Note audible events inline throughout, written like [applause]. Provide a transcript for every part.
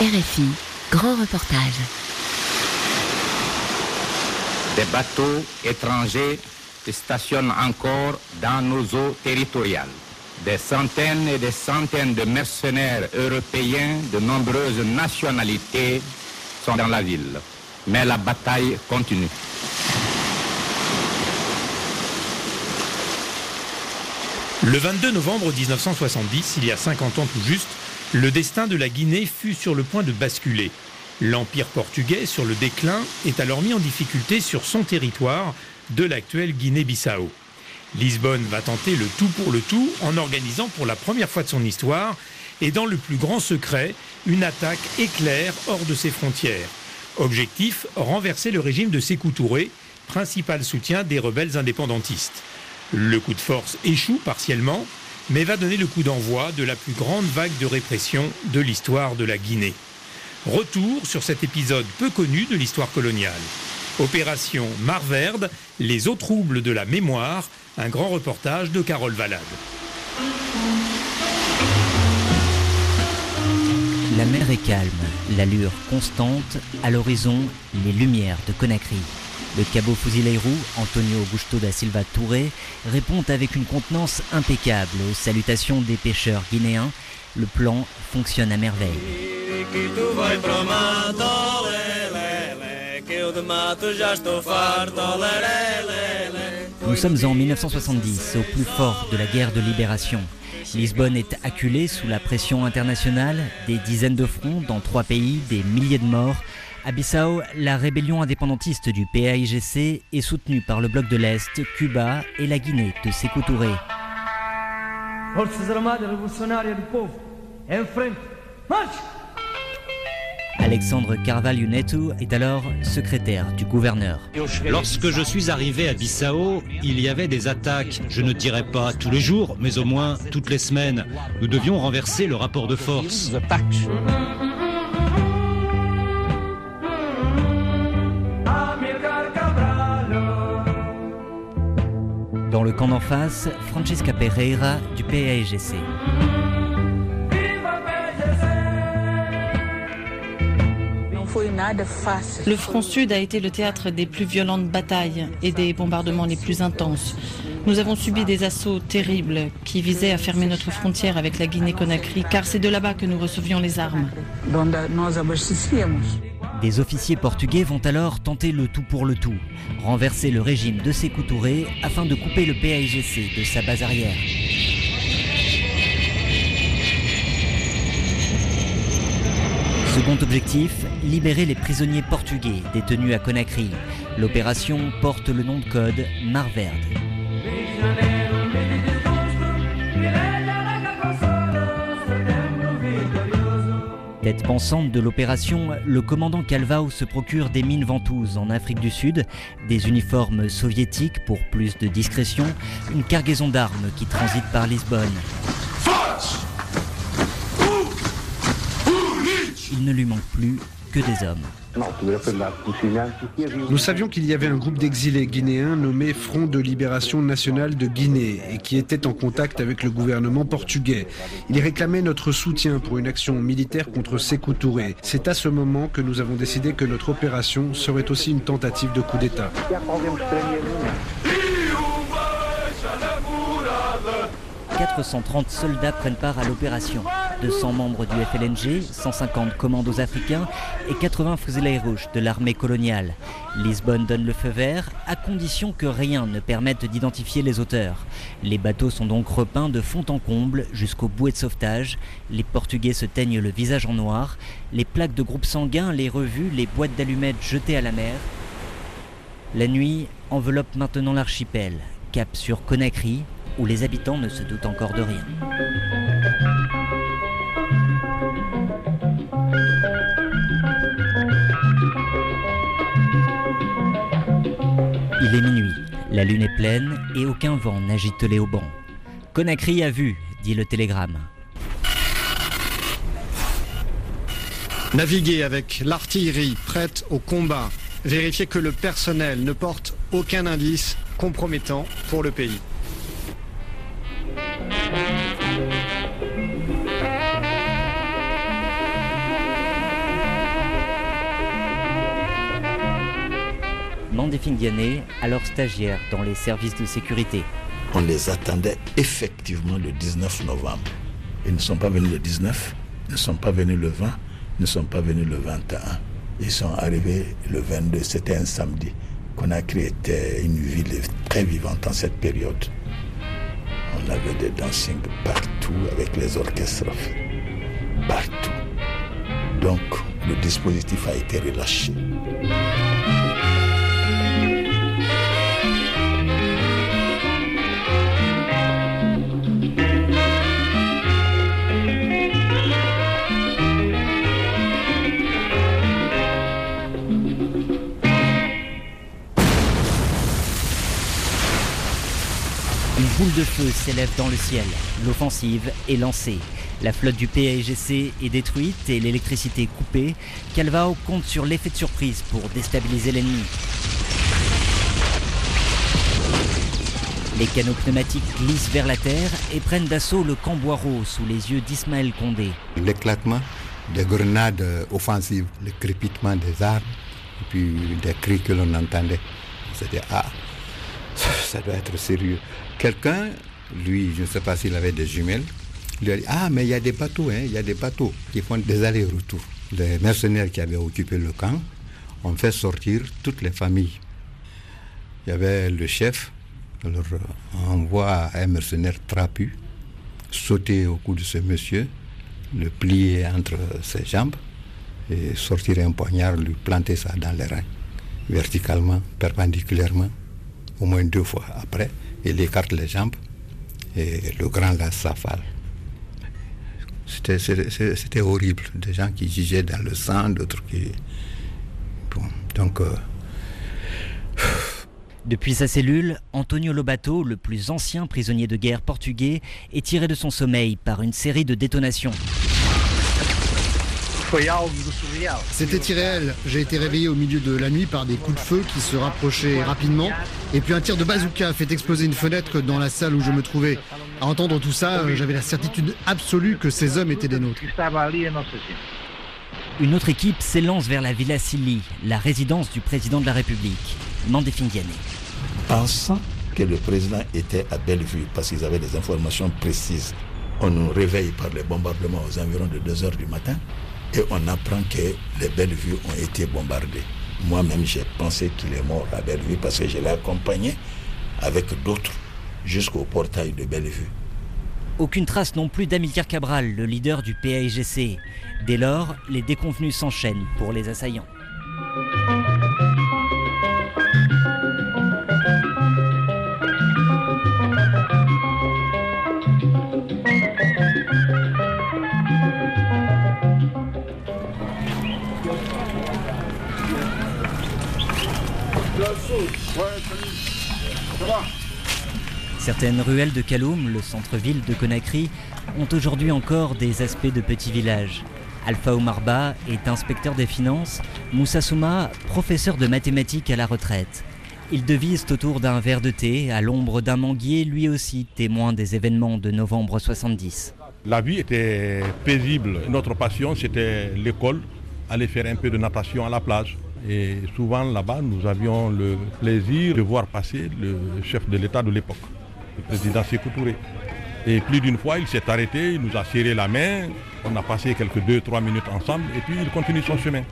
RFI, grand reportage. Des bateaux étrangers stationnent encore dans nos eaux territoriales. Des centaines et des centaines de mercenaires européens de nombreuses nationalités sont dans la ville. Mais la bataille continue. Le 22 novembre 1970, il y a 50 ans tout juste, le destin de la Guinée fut sur le point de basculer. L'Empire portugais, sur le déclin, est alors mis en difficulté sur son territoire de l'actuelle Guinée-Bissau. Lisbonne va tenter le tout pour le tout en organisant pour la première fois de son histoire et dans le plus grand secret une attaque éclair hors de ses frontières. Objectif, renverser le régime de Sékou Touré, principal soutien des rebelles indépendantistes. Le coup de force échoue partiellement, mais va donner le coup d'envoi de la plus grande vague de répression de l'histoire de la Guinée. Retour sur cet épisode peu connu de l'histoire coloniale. Opération Marverde, les eaux troubles de la mémoire, un grand reportage de Carole Valade. La mer est calme, l'allure constante, à l'horizon, les lumières de Conakry. Le cabot Fuzileiro, Antonio Augusto da Silva Touré, répond avec une contenance impeccable aux salutations des pêcheurs guinéens. Le plan fonctionne à merveille. Nous sommes en 1970, au plus fort de la guerre de libération. Lisbonne est acculée sous la pression internationale, des dizaines de fronts dans trois pays, des milliers de morts. À Bissau, la rébellion indépendantiste du PAIGC est soutenue par le bloc de l'Est, Cuba et la Guinée de Sékou Touré. Alexandre Carvalho Neto est alors secrétaire du gouverneur. Lorsque je suis arrivé à Bissau, il y avait des attaques, je ne dirais pas tous les jours, mais au moins toutes les semaines. Nous devions renverser le rapport de force. Le camp d'en face, Francesca Pereira du PAIGC. Le front sud a été le théâtre des plus violentes batailles et des bombardements les plus intenses. Nous avons subi des assauts terribles qui visaient à fermer notre frontière avec la Guinée-Conakry, car c'est de là-bas que nous recevions les armes. Des officiers portugais vont alors tenter le tout pour le tout, renverser le régime de Sékou Touré afin de couper le PAIGC de sa base arrière. Second objectif, libérer les prisonniers portugais détenus à Conakry. L'opération porte le nom de code Marverde. Tête pensante de l'opération, le commandant Calvao se procure des mines ventouses en Afrique du Sud, des uniformes soviétiques pour plus de discrétion, une cargaison d'armes qui transite par Lisbonne. Il ne lui manque plus que des hommes. Nous savions qu'il y avait un groupe d'exilés guinéens nommé Front de Libération Nationale de Guinée et qui était en contact avec le gouvernement portugais. Il réclamait notre soutien pour une action militaire contre Sékou Touré. C'est à ce moment que nous avons décidé que notre opération serait aussi une tentative de coup d'État. 430 soldats prennent part à l'opération. 200 membres du FLNG, 150 commandos africains et 80 rouges de l'armée coloniale. Lisbonne donne le feu vert à condition que rien ne permette d'identifier les auteurs. Les bateaux sont donc repeints de fond en comble jusqu'au bouée de sauvetage. Les Portugais se teignent le visage en noir. Les plaques de groupe sanguin, les revues, les boîtes d'allumettes jetées à la mer. La nuit enveloppe maintenant l'archipel. Cap sur Conakry, où les habitants ne se doutent encore de rien. La lune est pleine et aucun vent n'agite les haubans. Conakry a vu, dit le télégramme. Naviguer avec l'artillerie prête au combat. Vérifier que le personnel ne porte aucun indice compromettant pour le pays. Alors stagiaire dans les services de sécurité. On les attendait effectivement le 19 novembre. Ils ne sont pas venus le 19, ils ne sont pas venus le 20, ils ne sont pas venus le 21. Ils sont arrivés le 22, c'était un samedi. Conakry était une ville très vivante en cette période. On avait des dancing partout avec les orchestres. Partout. Donc, le dispositif a été relâché. De feu s'élève dans le ciel. L'offensive est lancée. La flotte du PAIGC est détruite et l'électricité coupée. Calvao compte sur l'effet de surprise pour déstabiliser l'ennemi. Les canaux pneumatiques glissent vers la terre et prennent d'assaut le Camboiro sous les yeux d'Ismaël Condé. L'éclatement des grenades offensives, le crépitement des armes, et puis des cris que l'on entendait. C'était ah, ça doit être sérieux. Quelqu'un, lui, je ne sais pas s'il avait des jumelles, lui a dit Ah, mais il y a des bateaux, hein, il y a des bateaux qui font des allers-retours. Les mercenaires qui avaient occupé le camp ont fait sortir toutes les familles. Il y avait le chef, alors on envoie un mercenaire trapu sauter au cou de ce monsieur, le plier entre ses jambes et sortir un poignard, lui planter ça dans les reins, verticalement, perpendiculairement, au moins deux fois après il écarte les jambes et le grand laisse sa falle. C'était horrible. Des gens qui jugeaient dans le sang, d'autres qui. Bon, donc. Euh... Depuis sa cellule, Antonio Lobato, le plus ancien prisonnier de guerre portugais, est tiré de son sommeil par une série de détonations. C'était irréel. J'ai été réveillé au milieu de la nuit par des coups de feu qui se rapprochaient rapidement. Et puis un tir de bazooka a fait exploser une fenêtre dans la salle où je me trouvais. À entendre tout ça, j'avais la certitude absolue que ces hommes étaient des nôtres. Une autre équipe s'élance vers la Villa Silly, la résidence du président de la République, Mandefingane. Pensant que le président était à Bellevue parce qu'ils avaient des informations précises, on nous réveille par les bombardements aux environs de 2 heures du matin et on apprend que les Bellevues ont été bombardées. Moi-même, j'ai pensé qu'il est mort à Bellevue parce que je l'ai accompagné avec d'autres jusqu'au portail de Bellevue. Aucune trace non plus d'Amilcar Cabral, le leader du PAIGC. Dès lors, les déconvenus s'enchaînent pour les assaillants. Certaines ruelles de Kaloum, le centre-ville de Conakry, ont aujourd'hui encore des aspects de petits villages. Alpha Omarba est inspecteur des finances, Moussa Souma, professeur de mathématiques à la retraite. Ils devisent autour d'un verre de thé, à l'ombre d'un manguier, lui aussi témoin des événements de novembre 70. La vie était paisible. Notre passion, c'était l'école, aller faire un peu de natation à la plage. Et souvent là-bas, nous avions le plaisir de voir passer le chef de l'État de l'époque, le président Sékou Touré. Et plus d'une fois, il s'est arrêté, il nous a serré la main, on a passé quelques 2-3 minutes ensemble et puis il continue son chemin.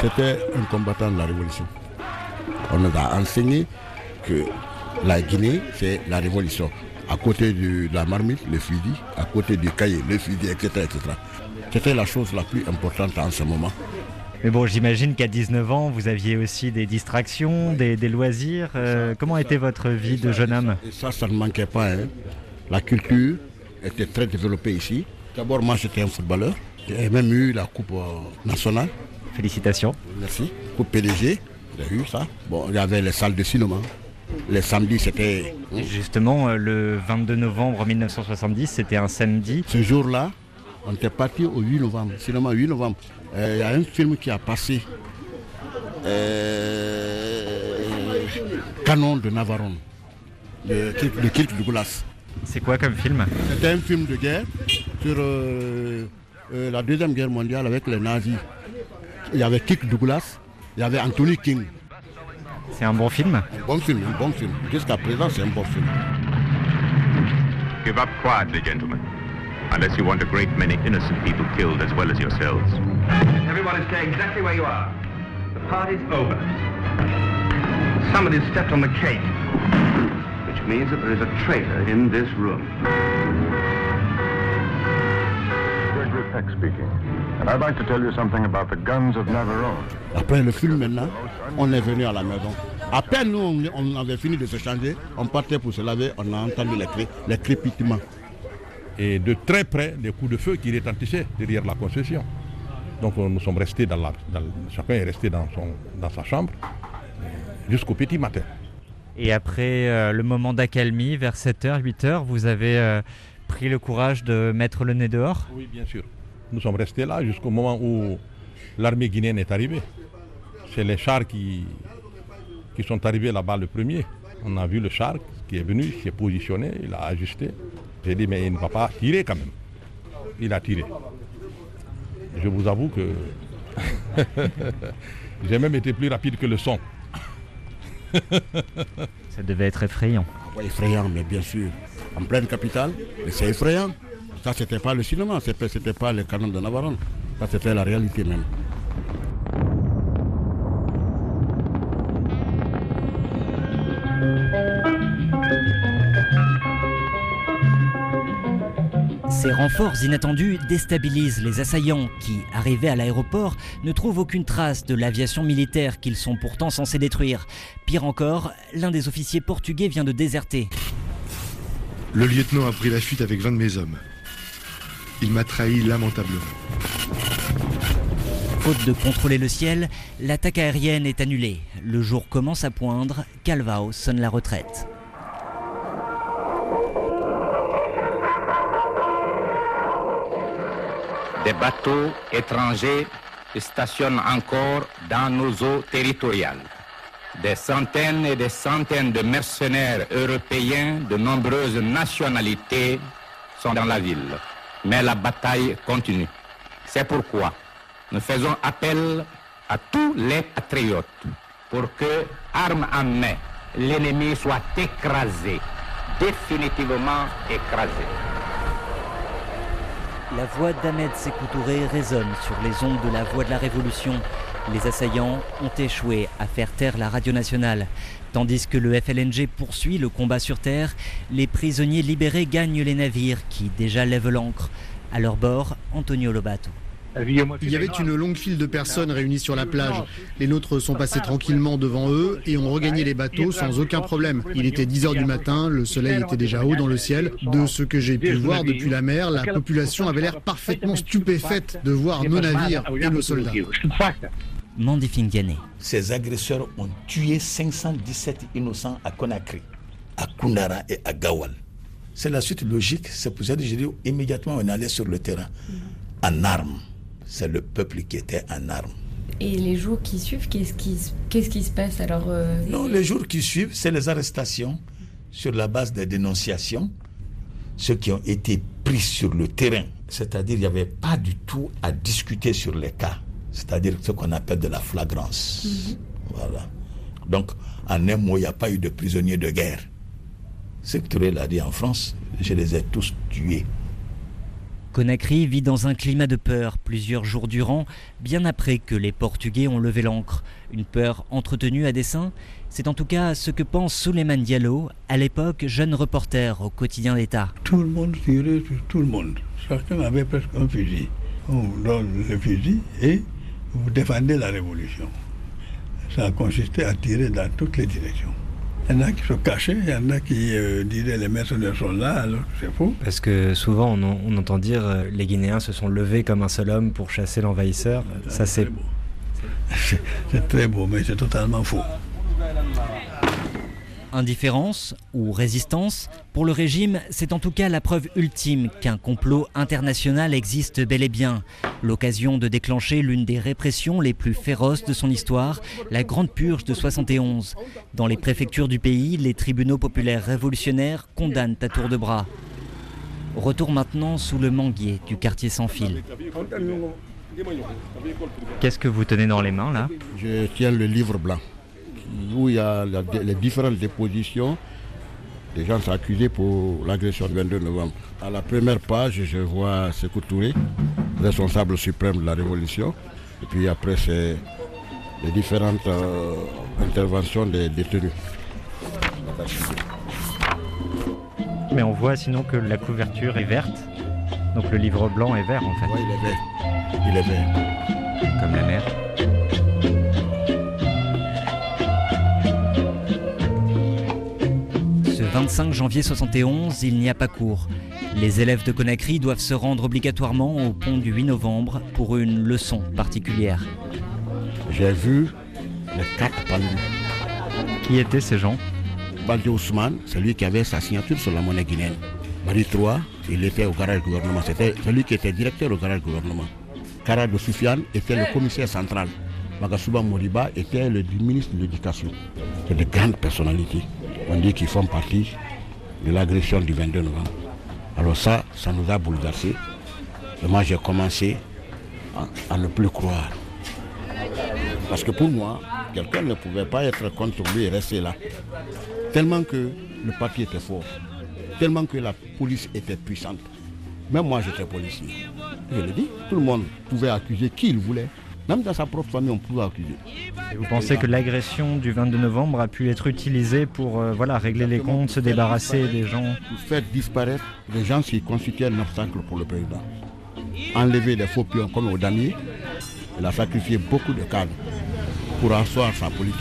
C'était un combattant de la révolution. On nous a enseigné que la Guinée, c'est la révolution. À côté de la marmite, le fusil, à côté du cahier, le fusil, etc. etc. C'était la chose la plus importante en ce moment. Mais bon, j'imagine qu'à 19 ans, vous aviez aussi des distractions, des, des loisirs. Euh, comment était votre vie de jeune homme Ça, ça ne manquait pas. Hein. La culture était très développée ici. D'abord, moi, j'étais un footballeur. J'ai même eu la Coupe nationale. Félicitations. Merci. Coupe PDG, eu ça. Bon, il y avait les salles de cinéma. Les samedis, c'était. Justement, le 22 novembre 1970, c'était un samedi. Ce jour-là, On était parti au 8 novembre, cinéma 8 novembre. Il y a un film qui a passé, Canon de Navarone, de, de Kirk Douglas. C'est quoi comme film? C'était un film de guerre sur la Deuxième Guerre mondiale avec les nazis. Il y avait Kirk Douglas, il y avait Anthony King. C'est un bon film Un bon film, un bon film. Jusqu'à présent, c'est un bon film. Give up quietly, gentlemen, unless you want a great many innocent people killed as well as yourselves. Everyone is staying exactly where you are. The party's over. Somebody's stepped on the cake, which means that there is a traitor in this room. Gregory Peck speaking. And I'd like to tell you something about the guns of Navarone. Après le film maintenant, on est venu à la maison. À peine nous, on, avait fini de se changer, on partait pour se laver, on a entendu les, cré, les crépitements. Et de très près, des coups de feu qui retentissaient derrière la concession. Donc nous sommes restés dans la... Dans, chacun est resté dans, son, dans sa chambre jusqu'au petit matin. Et après euh, le moment d'accalmie, vers 7h, 8h, vous avez euh, pris le courage de mettre le nez dehors? Oui, bien sûr. Nous sommes restés là jusqu'au moment où l'armée guinéenne est arrivée. C'est les chars qui, qui sont arrivés là-bas le premier. On a vu le char qui est venu, il s'est positionné, il a ajusté. J'ai dit, mais il ne va pas tirer quand même. Il a tiré. Je vous avoue que [laughs] j'ai même été plus rapide que le son. Ça devait être effrayant. Ah ouais, effrayant, mais bien sûr. En pleine capitale, c'est effrayant. Ça, c'était pas le cinéma, c'était pas le canon de Navarone. Ça, c'était la réalité même. Ces renforts inattendus déstabilisent les assaillants qui, arrivés à l'aéroport, ne trouvent aucune trace de l'aviation militaire qu'ils sont pourtant censés détruire. Pire encore, l'un des officiers portugais vient de déserter. Le lieutenant a pris la fuite avec 20 de mes hommes. Il m'a trahi lamentablement. Faute de contrôler le ciel, l'attaque aérienne est annulée. Le jour commence à poindre, Calvao sonne la retraite. Des bateaux étrangers stationnent encore dans nos eaux territoriales. Des centaines et des centaines de mercenaires européens de nombreuses nationalités sont dans la ville. Mais la bataille continue. C'est pourquoi nous faisons appel à tous les patriotes pour que, armes en main, l'ennemi soit écrasé, définitivement écrasé. La voix d'Ahmed Sékou Touré résonne sur les ondes de la voix de la Révolution. Les assaillants ont échoué à faire taire la radio nationale. Tandis que le FLNG poursuit le combat sur terre, les prisonniers libérés gagnent les navires qui déjà lèvent l'ancre. À leur bord, Antonio Lobato. Il y avait une longue file de personnes réunies sur la plage. Les nôtres sont passés tranquillement devant eux et ont regagné les bateaux sans aucun problème. Il était 10 heures du matin, le soleil était déjà haut dans le ciel. De ce que j'ai pu voir depuis la mer, la population avait l'air parfaitement stupéfaite de voir nos navires et nos soldats. Ces agresseurs ont tué 517 innocents à Conakry, à Kundara et à Gawal. C'est la suite logique. C'est pour ça que j'ai dit immédiatement on allait sur le terrain en armes c'est le peuple qui était en armes. Et les jours qui suivent, qu'est-ce qui, se passe alors euh, Non, les jours qui suivent, c'est les arrestations sur la base des dénonciations, ceux qui ont été pris sur le terrain. C'est-à-dire il n'y avait pas du tout à discuter sur les cas. C'est-à-dire ce qu'on appelle de la flagrance. Mhm. Voilà. Donc, en un mot, il n'y a pas eu de prisonniers de guerre. Sectoré l'a dit en France, je les ai tous tués. Conakry vit dans un climat de peur plusieurs jours durant, bien après que les Portugais ont levé l'ancre. Une peur entretenue à dessein C'est en tout cas ce que pense Souleymane Diallo, à l'époque jeune reporter au quotidien d'État. Tout le monde tirait sur tout le monde. Chacun avait presque un fusil. On donne le fusil et vous défendez la révolution. Ça a consisté à tirer dans toutes les directions. Il y en a qui se cachaient, il y en a qui euh, disaient les mercenaires sont là, alors c'est faux. Parce que souvent on, on entend dire euh, les Guinéens se sont levés comme un seul homme pour chasser l'envahisseur. Ça c'est C'est très beau, mais c'est totalement faux. Indifférence ou résistance Pour le régime, c'est en tout cas la preuve ultime qu'un complot international existe bel et bien. L'occasion de déclencher l'une des répressions les plus féroces de son histoire, la Grande Purge de 71. Dans les préfectures du pays, les tribunaux populaires révolutionnaires condamnent à tour de bras. Retour maintenant sous le manguier du quartier sans fil. Qu'est-ce que vous tenez dans les mains là? Je tiens le livre blanc où il y a les différentes dépositions des gens accusés pour l'agression du 22 novembre. À la première page, je vois Sekou Touré, responsable suprême de la révolution. Et puis après, c'est les différentes euh, interventions des détenus. Mais on voit sinon que la couverture est verte. Donc le livre blanc est vert en fait. Oui, il est vert. Il est vert. 5 janvier 71, il n'y a pas cours. Les élèves de Conakry doivent se rendre obligatoirement au pont du 8 novembre pour une leçon particulière. J'ai vu les quatre palus. Qui étaient ces gens? Baldi Ousmane, celui qui avait sa signature sur la monnaie guinéenne. Marie 3, il était au garage gouvernement. C'était celui qui était directeur au garage gouvernement. Kara de Soufiane était le commissaire central. Magasuba Moriba était le ministre de l'Éducation. C'est de grandes personnalités. On dit qu'ils font partie de l'agression du 22 novembre. Alors ça, ça nous a bouleversés. Et moi, j'ai commencé à, ne plus croire. Parce que pour moi, quelqu'un ne pouvait pas être contre lui et rester là. Tellement que le papier était fort, tellement que la police était puissante. Même moi, j'étais policier. Je le dis, tout le monde pouvait accuser qui il voulait. Même dans sa propre famille, on pouvait accuser. Et vous pensez que l'agression du 22 novembre a pu être utilisée pour euh, voilà, régler les comptes, se débarrasser des gens Faire disparaître les gens qui constituaient un obstacle pour le président. Enlever les faux pions comme au damier, il a sacrifié beaucoup de cadres pour asseoir sa politique.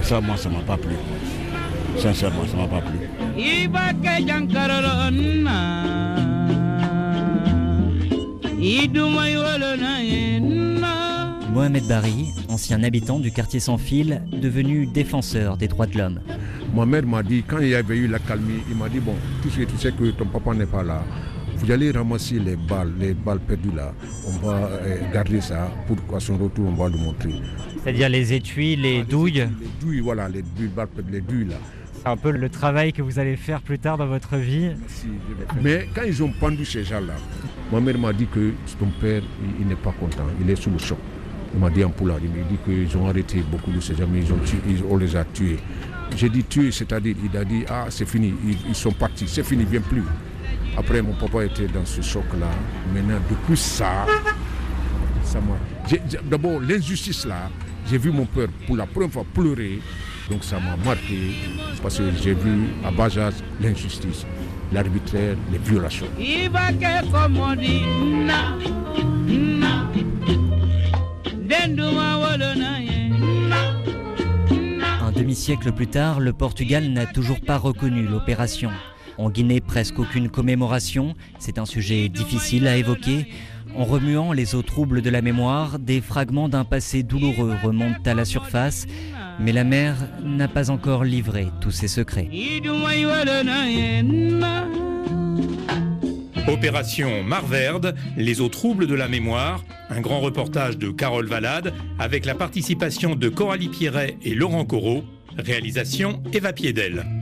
Et ça, moi, ça ne m'a pas plu. Sincèrement, ça ne m'a pas plu. Mohamed Bari, ancien habitant du quartier sans fil, devenu défenseur des droits de l'homme. Mohamed m'a dit, quand il y avait eu la calmie, il m'a dit, bon, puisque tu sais que ton papa n'est pas là, vous allez ramasser les balles, les balles perdues là. On va garder ça pour qu'à son retour, on va le montrer. C'est-à-dire les étuis, les douilles Les douilles, voilà, les douilles, les douilles là. C'est un peu le travail que vous allez faire plus tard dans votre vie. Mais quand ils ont pendu ces gens-là, ma mère m'a dit que ton père, il, il n'est pas content, il est sous le choc. Il m'a dit en poulard, il m'a dit qu'ils ont arrêté beaucoup de ces gens, mais ils ont tué, ils, on les a tués. J'ai dit tuer, c'est-à-dire, il a dit, ah, c'est fini, ils, ils, sont partis, c'est fini, viens plus. Après, mon papa était dans ce choc-là. Maintenant, depuis ça, ça m'a. D'abord, l'injustice là, j'ai vu mon père pour la première fois pleurer. Donc ça m'a marqué parce que j'ai vu à Bajaz l'injustice, l'arbitraire, les violations. Un demi-siècle plus tard, le Portugal n'a toujours pas reconnu l'opération. En Guinée, presque aucune commémoration. C'est un sujet difficile à évoquer. En remuant les eaux troubles de la mémoire, des fragments d'un passé douloureux remontent à la surface, mais la mer n'a pas encore livré tous ses secrets. Opération Marverde, les eaux troubles de la mémoire, un grand reportage de Carole Valade avec la participation de Coralie Pierret et Laurent Corot, réalisation Eva Piedel.